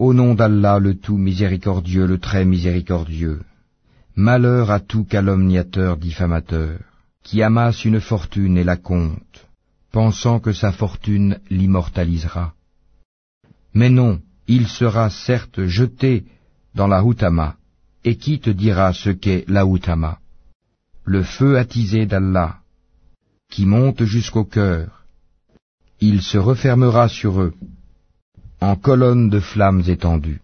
Au nom d'Allah le tout miséricordieux, le très miséricordieux. Malheur à tout calomniateur diffamateur, qui amasse une fortune et la compte, pensant que sa fortune l'immortalisera. Mais non, il sera certes jeté dans la Houtama, et qui te dira ce qu'est la Houtama Le feu attisé d'Allah, qui monte jusqu'au cœur. Il se refermera sur eux en colonnes de flammes étendues.